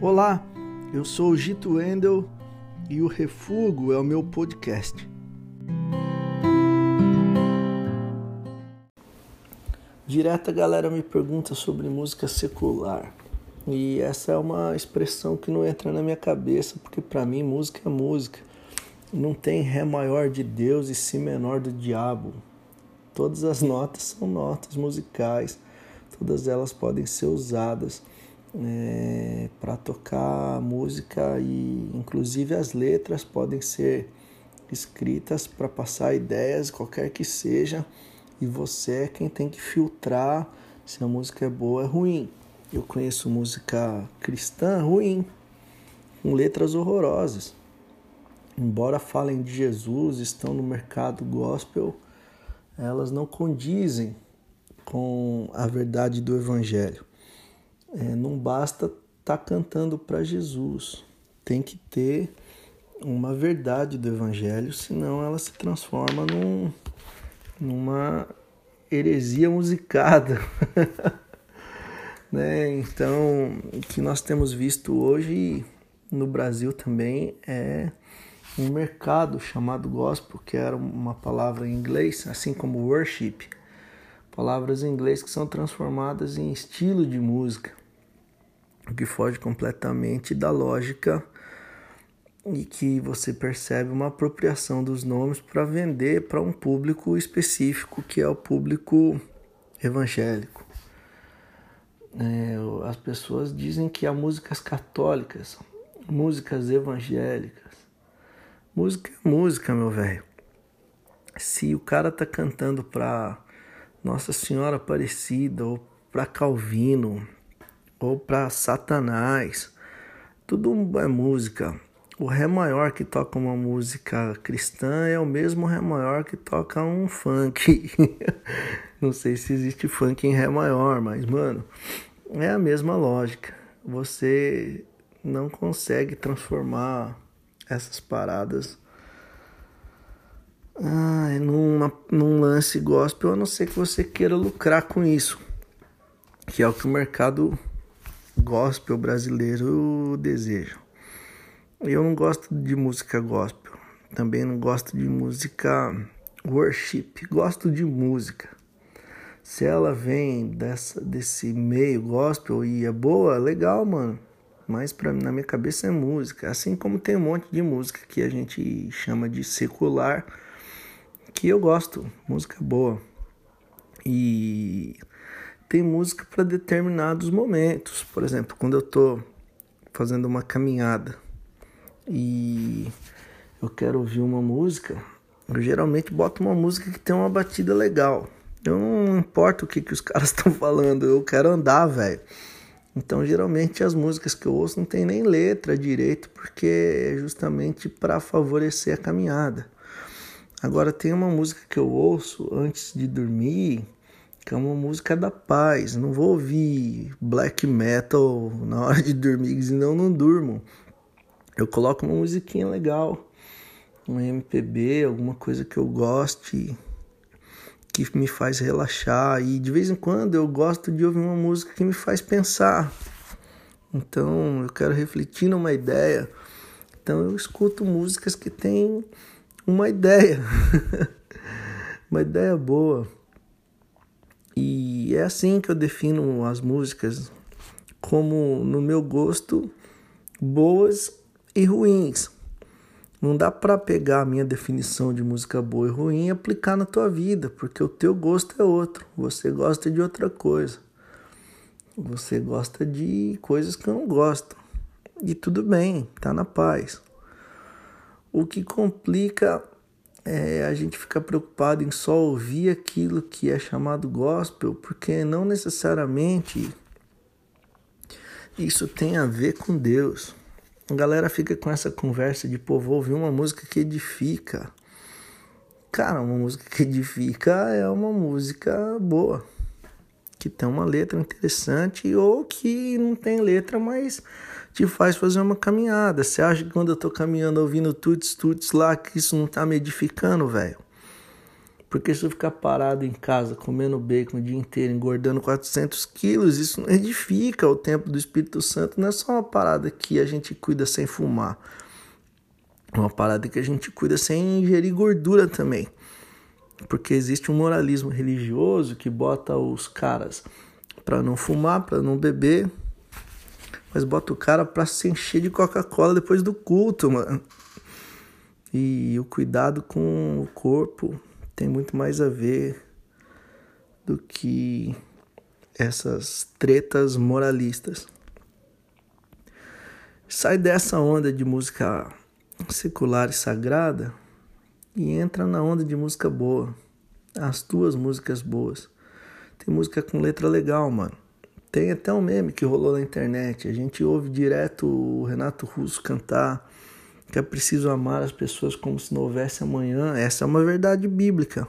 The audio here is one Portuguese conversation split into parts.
Olá, eu sou o Gito Wendel e o Refugo é o meu podcast. Direta galera me pergunta sobre música secular. E essa é uma expressão que não entra na minha cabeça, porque para mim música é música. Não tem ré maior de Deus e si menor do diabo. Todas as notas são notas musicais, todas elas podem ser usadas é, para tocar música e inclusive as letras podem ser escritas para passar ideias, qualquer que seja, e você é quem tem que filtrar se a música é boa ou ruim. Eu conheço música cristã ruim, com letras horrorosas. Embora falem de Jesus, estão no mercado gospel, elas não condizem com a verdade do Evangelho. É, não basta estar tá cantando para Jesus, tem que ter uma verdade do Evangelho, senão ela se transforma num, numa heresia musicada. né? Então, o que nós temos visto hoje no Brasil também é um mercado chamado gospel, que era uma palavra em inglês, assim como worship, palavras em inglês que são transformadas em estilo de música o que foge completamente da lógica e que você percebe uma apropriação dos nomes para vender para um público específico, que é o público evangélico. É, as pessoas dizem que há músicas católicas, músicas evangélicas. Música é música, meu velho. Se o cara tá cantando para Nossa Senhora Aparecida ou para Calvino, ou para Satanás. Tudo é música. O Ré maior que toca uma música cristã é o mesmo Ré maior que toca um funk. Não sei se existe funk em Ré maior, mas, mano, é a mesma lógica. Você não consegue transformar essas paradas ah, numa, num lance gospel, a não ser que você queira lucrar com isso, que é o que o mercado gospel brasileiro desejo. Eu não gosto de música gospel, também não gosto de música worship, gosto de música. Se ela vem dessa, desse meio gospel e é boa, legal, mano. Mas pra, na minha cabeça é música. Assim como tem um monte de música que a gente chama de secular, que eu gosto, música boa. E tem música para determinados momentos. Por exemplo, quando eu estou fazendo uma caminhada e eu quero ouvir uma música, eu geralmente boto uma música que tem uma batida legal. Eu não importa o que, que os caras estão falando, eu quero andar, velho. Então, geralmente as músicas que eu ouço não tem nem letra direito, porque é justamente para favorecer a caminhada. Agora tem uma música que eu ouço antes de dormir, que é uma música da paz. Não vou ouvir black metal na hora de dormir, senão não durmo. Eu coloco uma musiquinha legal, um MPB, alguma coisa que eu goste, que me faz relaxar. E de vez em quando eu gosto de ouvir uma música que me faz pensar. Então eu quero refletir numa ideia. Então eu escuto músicas que têm uma ideia, uma ideia boa. E é assim que eu defino as músicas, como no meu gosto, boas e ruins. Não dá para pegar a minha definição de música boa e ruim e aplicar na tua vida, porque o teu gosto é outro. Você gosta de outra coisa. Você gosta de coisas que eu não gosto. E tudo bem, tá na paz. O que complica é, a gente fica preocupado em só ouvir aquilo que é chamado gospel, porque não necessariamente isso tem a ver com Deus. A galera fica com essa conversa de, pô, vou ouvir uma música que edifica. Cara, uma música que edifica é uma música boa, que tem uma letra interessante ou que não tem letra, mas te faz fazer uma caminhada. Você acha que quando eu tô caminhando ouvindo tuts tuts lá que isso não tá me edificando, velho? Porque se eu ficar parado em casa, comendo bacon o dia inteiro, engordando 400 quilos, isso não edifica o tempo do Espírito Santo. Não é só uma parada que a gente cuida sem fumar. É uma parada que a gente cuida sem ingerir gordura também. Porque existe um moralismo religioso que bota os caras para não fumar, para não beber, mas bota o cara para se encher de Coca-Cola depois do culto, mano. E o cuidado com o corpo tem muito mais a ver do que essas tretas moralistas. Sai dessa onda de música secular e sagrada e entra na onda de música boa. As tuas músicas boas. Tem música com letra legal, mano. Tem até um meme que rolou na internet. A gente ouve direto o Renato Russo cantar que é preciso amar as pessoas como se não houvesse amanhã. Essa é uma verdade bíblica.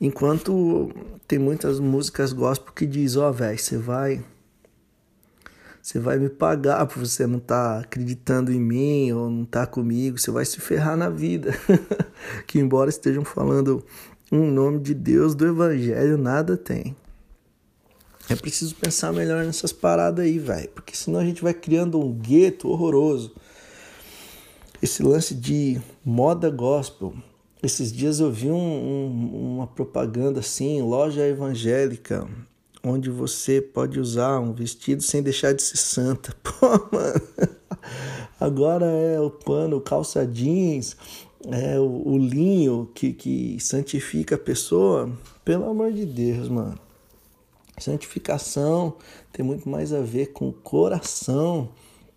Enquanto tem muitas músicas gospel que diz, ó, oh, velho, você vai você vai me pagar por você não estar tá acreditando em mim ou não estar tá comigo, você vai se ferrar na vida. que embora estejam falando um nome de Deus do evangelho, nada tem. É preciso pensar melhor nessas paradas aí, velho, porque senão a gente vai criando um gueto horroroso esse lance de moda gospel. Esses dias eu vi um, um, uma propaganda assim, loja evangélica, onde você pode usar um vestido sem deixar de ser santa. Pô, mano. Agora é o pano, calça jeans, é o, o linho que, que santifica a pessoa. Pelo amor de Deus, mano. Santificação tem muito mais a ver com o coração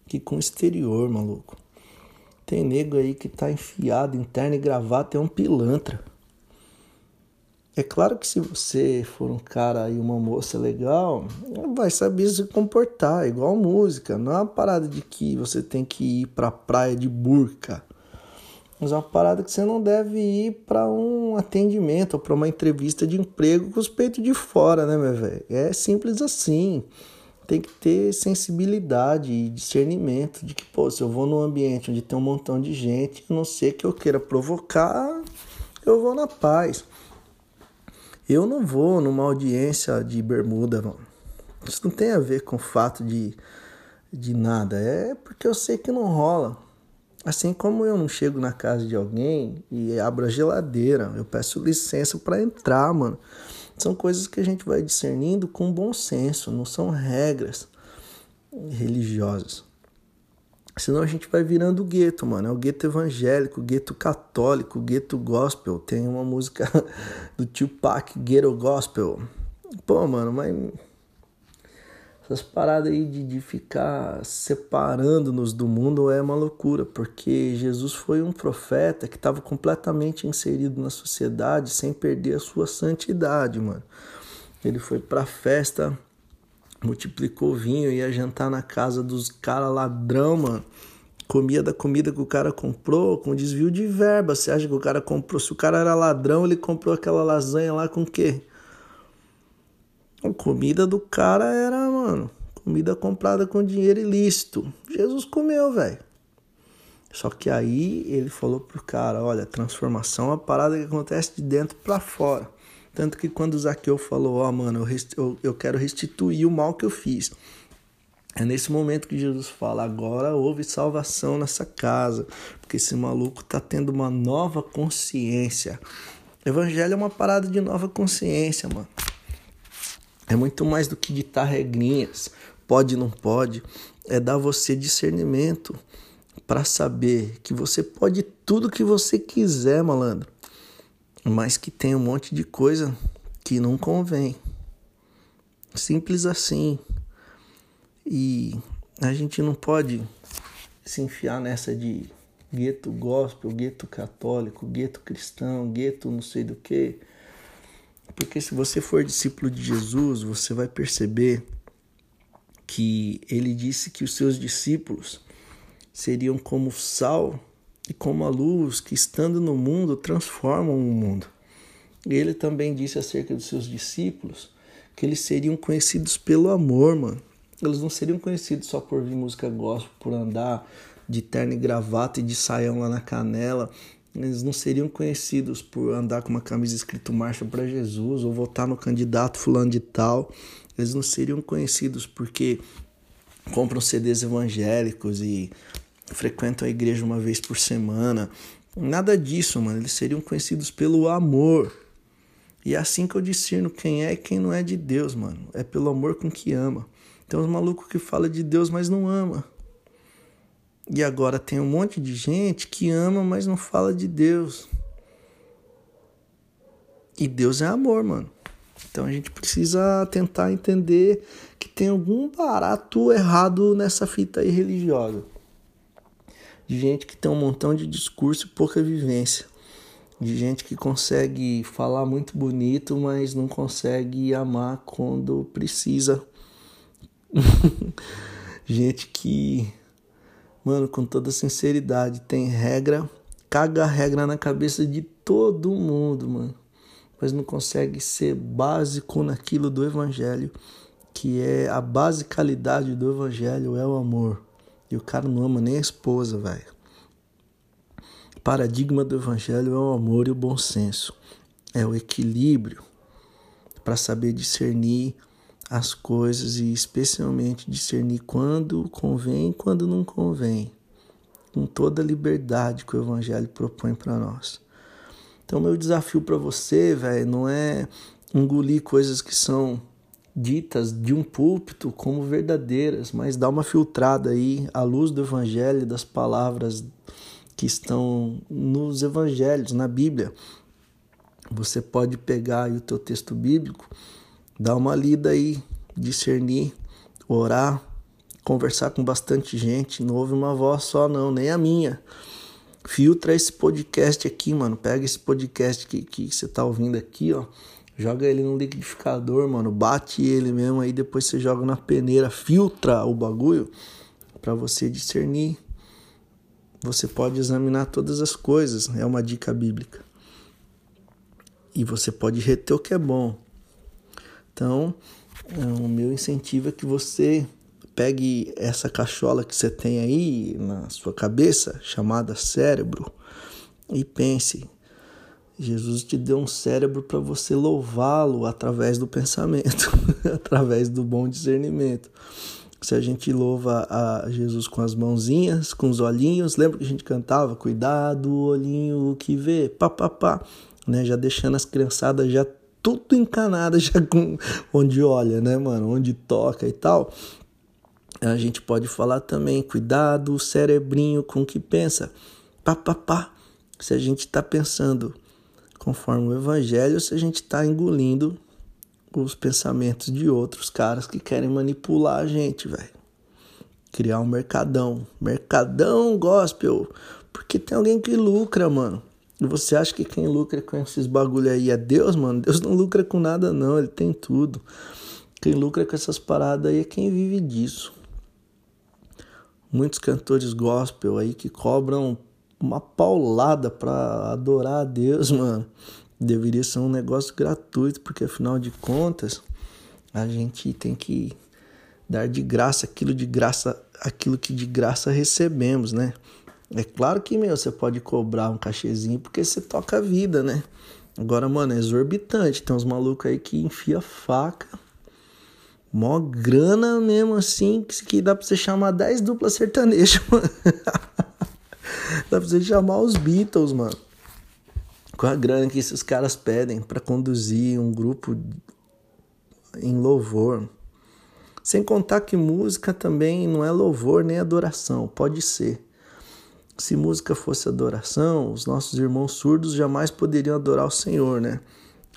que com o exterior, maluco. Tem nego aí que tá enfiado em terno e gravata, é um pilantra. É claro que se você for um cara e uma moça legal, vai saber se comportar, igual música. Não é uma parada de que você tem que ir pra praia de burca. Mas é uma parada que você não deve ir para um atendimento ou para uma entrevista de emprego com os peitos de fora, né, meu velho? É simples assim tem que ter sensibilidade e discernimento de que, pô, se eu vou num ambiente onde tem um montão de gente, a não ser que eu queira provocar, eu vou na paz. Eu não vou numa audiência de bermuda, mano. Isso não tem a ver com o fato de, de nada. É porque eu sei que não rola. Assim como eu não chego na casa de alguém e abro a geladeira, eu peço licença para entrar, mano. São coisas que a gente vai discernindo com bom senso, não são regras religiosas. Senão a gente vai virando gueto, mano. É o gueto evangélico, gueto católico, gueto gospel. Tem uma música do Tupac, Ghetto Gospel. Pô, mano, mas essas paradas aí de, de ficar separando-nos do mundo é uma loucura, porque Jesus foi um profeta que estava completamente inserido na sociedade sem perder a sua santidade, mano. Ele foi pra festa, multiplicou vinho, ia jantar na casa dos caras ladrão, mano. Comia da comida que o cara comprou com desvio de verba. Você acha que o cara comprou? Se o cara era ladrão, ele comprou aquela lasanha lá com quê? A comida do cara era, mano, comida comprada com dinheiro ilícito. Jesus comeu, velho. Só que aí ele falou pro cara, olha, transformação é uma parada que acontece de dentro para fora. Tanto que quando o Zaqueu falou, ó, oh, mano, eu, eu, eu quero restituir o mal que eu fiz. É nesse momento que Jesus fala: agora houve salvação nessa casa, porque esse maluco tá tendo uma nova consciência. Evangelho é uma parada de nova consciência, mano. É muito mais do que ditar regrinhas, pode não pode, é dar você discernimento para saber que você pode tudo que você quiser, malandro, mas que tem um monte de coisa que não convém. Simples assim. E a gente não pode se enfiar nessa de gueto gospel, gueto católico, gueto cristão, gueto não sei do que porque se você for discípulo de Jesus, você vai perceber que ele disse que os seus discípulos seriam como sal e como a luz que, estando no mundo, transformam o mundo. E ele também disse acerca dos seus discípulos que eles seriam conhecidos pelo amor, mano. Eles não seriam conhecidos só por ouvir música gospel, por andar de terno e gravata e de saião lá na canela eles não seriam conhecidos por andar com uma camisa escrito Marcha para Jesus ou votar no candidato fulano de tal. Eles não seriam conhecidos porque compram CDs evangélicos e frequentam a igreja uma vez por semana. Nada disso, mano. Eles seriam conhecidos pelo amor. E é assim que eu discerno quem é e quem não é de Deus, mano. É pelo amor com que ama. Tem uns malucos que fala de Deus, mas não ama. E agora tem um monte de gente que ama, mas não fala de Deus. E Deus é amor, mano. Então a gente precisa tentar entender que tem algum barato errado nessa fita aí religiosa. De gente que tem um montão de discurso e pouca vivência. De gente que consegue falar muito bonito, mas não consegue amar quando precisa. gente que Mano, com toda sinceridade, tem regra, caga regra na cabeça de todo mundo, mano. Mas não consegue ser básico naquilo do evangelho, que é a basicalidade do evangelho é o amor. E o cara não ama nem a esposa, velho. Paradigma do evangelho é o amor e o bom senso. É o equilíbrio para saber discernir as coisas e especialmente discernir quando convém e quando não convém, com toda a liberdade que o evangelho propõe para nós. Então meu desafio para você, velho, não é engolir coisas que são ditas de um púlpito como verdadeiras, mas dar uma filtrada aí à luz do evangelho, das palavras que estão nos evangelhos, na Bíblia. Você pode pegar o teu texto bíblico Dá uma lida aí, discernir, orar, conversar com bastante gente. Não ouve uma voz só, não, nem a minha. Filtra esse podcast aqui, mano. Pega esse podcast que, que você tá ouvindo aqui, ó. Joga ele no liquidificador, mano. Bate ele mesmo aí, depois você joga na peneira, filtra o bagulho para você discernir. Você pode examinar todas as coisas, é uma dica bíblica. E você pode reter o que é bom. Então, é, o meu incentivo é que você pegue essa cachola que você tem aí na sua cabeça, chamada cérebro, e pense: Jesus te deu um cérebro para você louvá-lo através do pensamento, através do bom discernimento. Se a gente louva a Jesus com as mãozinhas, com os olhinhos, lembra que a gente cantava? Cuidado, olhinho que vê, pá, pá, pá, né? Já deixando as criançadas já tudo encanada já com onde olha, né, mano? Onde toca e tal. A gente pode falar também, cuidado, cerebrinho com o que pensa. Pá, pá, pá. Se a gente está pensando conforme o evangelho, se a gente está engolindo os pensamentos de outros caras que querem manipular a gente, velho. Criar um mercadão. Mercadão gospel. Porque tem alguém que lucra, mano. E você acha que quem lucra com esses bagulho aí é Deus, mano? Deus não lucra com nada, não. Ele tem tudo. Quem lucra com essas paradas aí é quem vive disso. Muitos cantores gospel aí que cobram uma paulada pra adorar a Deus, mano. Deveria ser um negócio gratuito, porque afinal de contas, a gente tem que dar de graça aquilo de graça, aquilo que de graça recebemos, né? É claro que, meu, você pode cobrar um cachezinho porque você toca a vida, né? Agora, mano, é exorbitante. Tem uns malucos aí que enfia faca. Mó grana mesmo assim, que, dá pra você chamar 10 duplas sertanejas, mano. dá pra você chamar os Beatles, mano. Com a grana que esses caras pedem para conduzir um grupo em louvor. Sem contar que música também não é louvor nem adoração, pode ser. Se música fosse adoração, os nossos irmãos surdos jamais poderiam adorar o Senhor, né?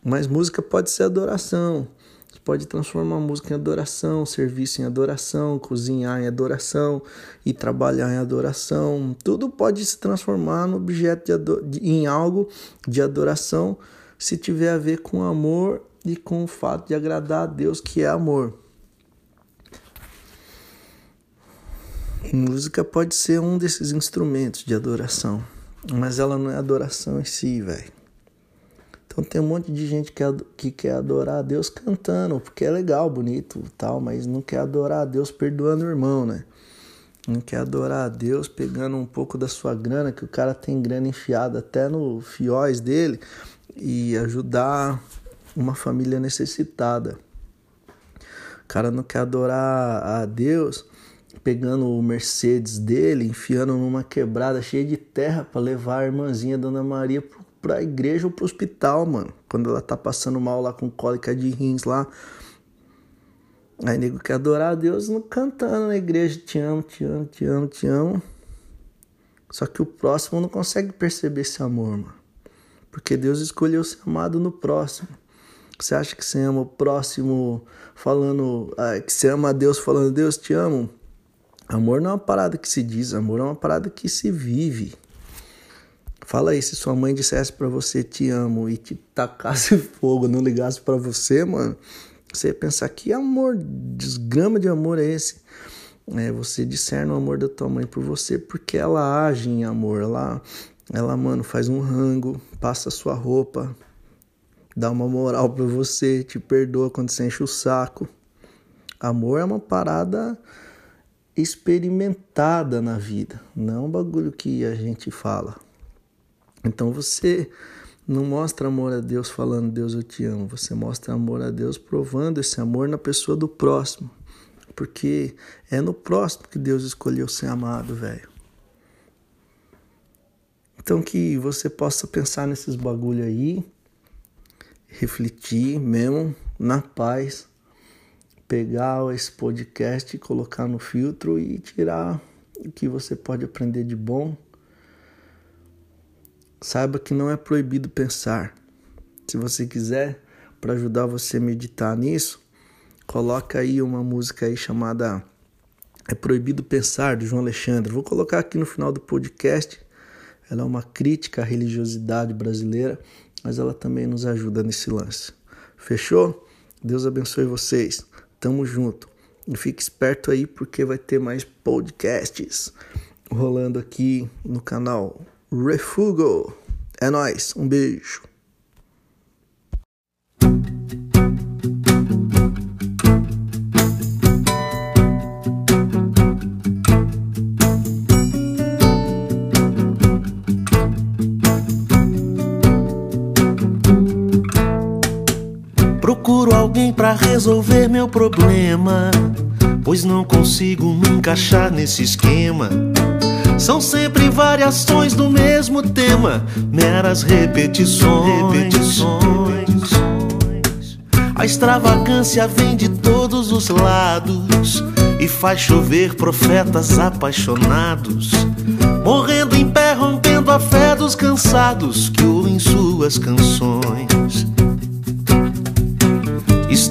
Mas música pode ser adoração. Você pode transformar a música em adoração, serviço em adoração, cozinhar em adoração e trabalhar em adoração. Tudo pode se transformar no objeto de, em algo de adoração se tiver a ver com amor e com o fato de agradar a Deus, que é amor. Música pode ser um desses instrumentos de adoração, mas ela não é adoração em si, velho. Então tem um monte de gente que, que quer adorar a Deus cantando, porque é legal, bonito tal, mas não quer adorar a Deus perdoando o irmão, né? não quer adorar a Deus pegando um pouco da sua grana, que o cara tem grana enfiada até no fióis dele, e ajudar uma família necessitada. O cara não quer adorar a Deus pegando o Mercedes dele, enfiando numa quebrada cheia de terra para levar a irmãzinha Dona Maria para a igreja ou pro hospital, mano. Quando ela tá passando mal lá com cólica de rins lá, Aí nego quer adorar a Deus não cantando na igreja, te amo, te amo, te amo, te amo. Só que o próximo não consegue perceber esse amor, mano. Porque Deus escolheu ser amado no próximo. Você acha que você ama o próximo falando, ah, que você ama a Deus falando, Deus te amo? Amor não é uma parada que se diz, amor é uma parada que se vive. Fala aí, se sua mãe dissesse para você te amo e te tacasse fogo, não ligasse para você, mano, você pensar que amor, desgrama de amor é esse? É, você discerne o amor da tua mãe por você porque ela age em amor. Ela, ela, mano, faz um rango, passa sua roupa, dá uma moral pra você, te perdoa quando você enche o saco. Amor é uma parada experimentada na vida, não bagulho que a gente fala. Então você não mostra amor a Deus falando Deus eu te amo. Você mostra amor a Deus provando esse amor na pessoa do próximo. Porque é no próximo que Deus escolheu ser amado, velho. Então que você possa pensar nesses bagulho aí, refletir mesmo na paz, pegar esse podcast, colocar no filtro e tirar o que você pode aprender de bom Saiba que não é proibido pensar. Se você quiser, para ajudar você a meditar nisso, coloca aí uma música aí chamada É Proibido Pensar, do João Alexandre. Vou colocar aqui no final do podcast. Ela é uma crítica à religiosidade brasileira, mas ela também nos ajuda nesse lance. Fechou? Deus abençoe vocês. Tamo junto. E fique esperto aí porque vai ter mais podcasts rolando aqui no canal Refugo. É nós, um beijo. Para resolver meu problema, pois não consigo me encaixar nesse esquema. São sempre variações do mesmo tema, meras repetições. repetições. A extravagância vem de todos os lados e faz chover profetas apaixonados, morrendo em pé, rompendo a fé dos cansados que ouvem suas canções.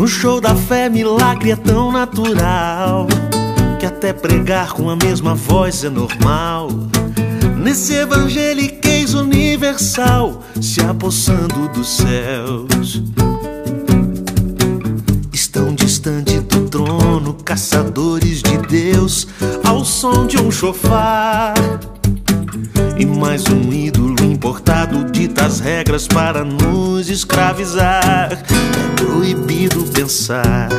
No show da fé, milagre é tão natural que até pregar com a mesma voz é normal. Nesse evangeliquez universal, se apossando dos céus. Estão distante do trono, caçadores de Deus, ao som de um chofar. E mais um ídolo importado dita as regras para nos escravizar. É proibido pensar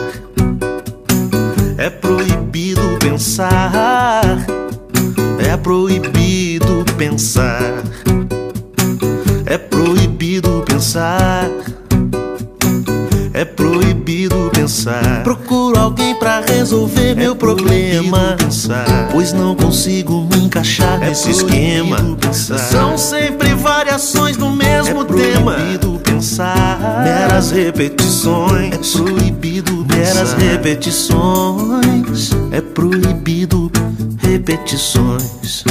é proibido pensar. É proibido pensar. É proibido pensar. Proibido pensar. Procuro alguém para resolver é meu problema. Pensar, pois não consigo me encaixar é nesse esquema. Pensar. São sempre variações do mesmo é tema. pensar. Meras repetições. É proibido meras repetições. É proibido repetições.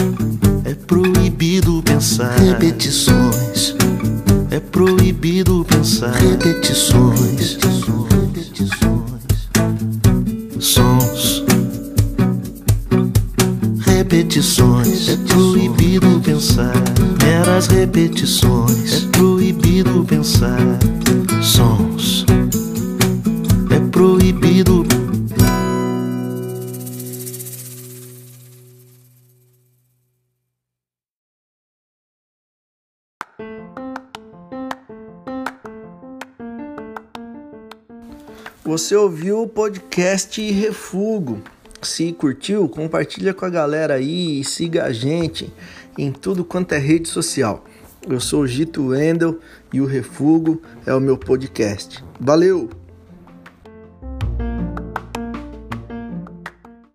É proibido pensar. Repetições. É proibido pensar. Repetições. Repetições sons, repetições. É proibido pensar meras repetições. É proibido Você ouviu o podcast Refugo. Se curtiu, compartilha com a galera aí e siga a gente em tudo quanto é rede social. Eu sou o Gito Wendel e o Refugo é o meu podcast. Valeu!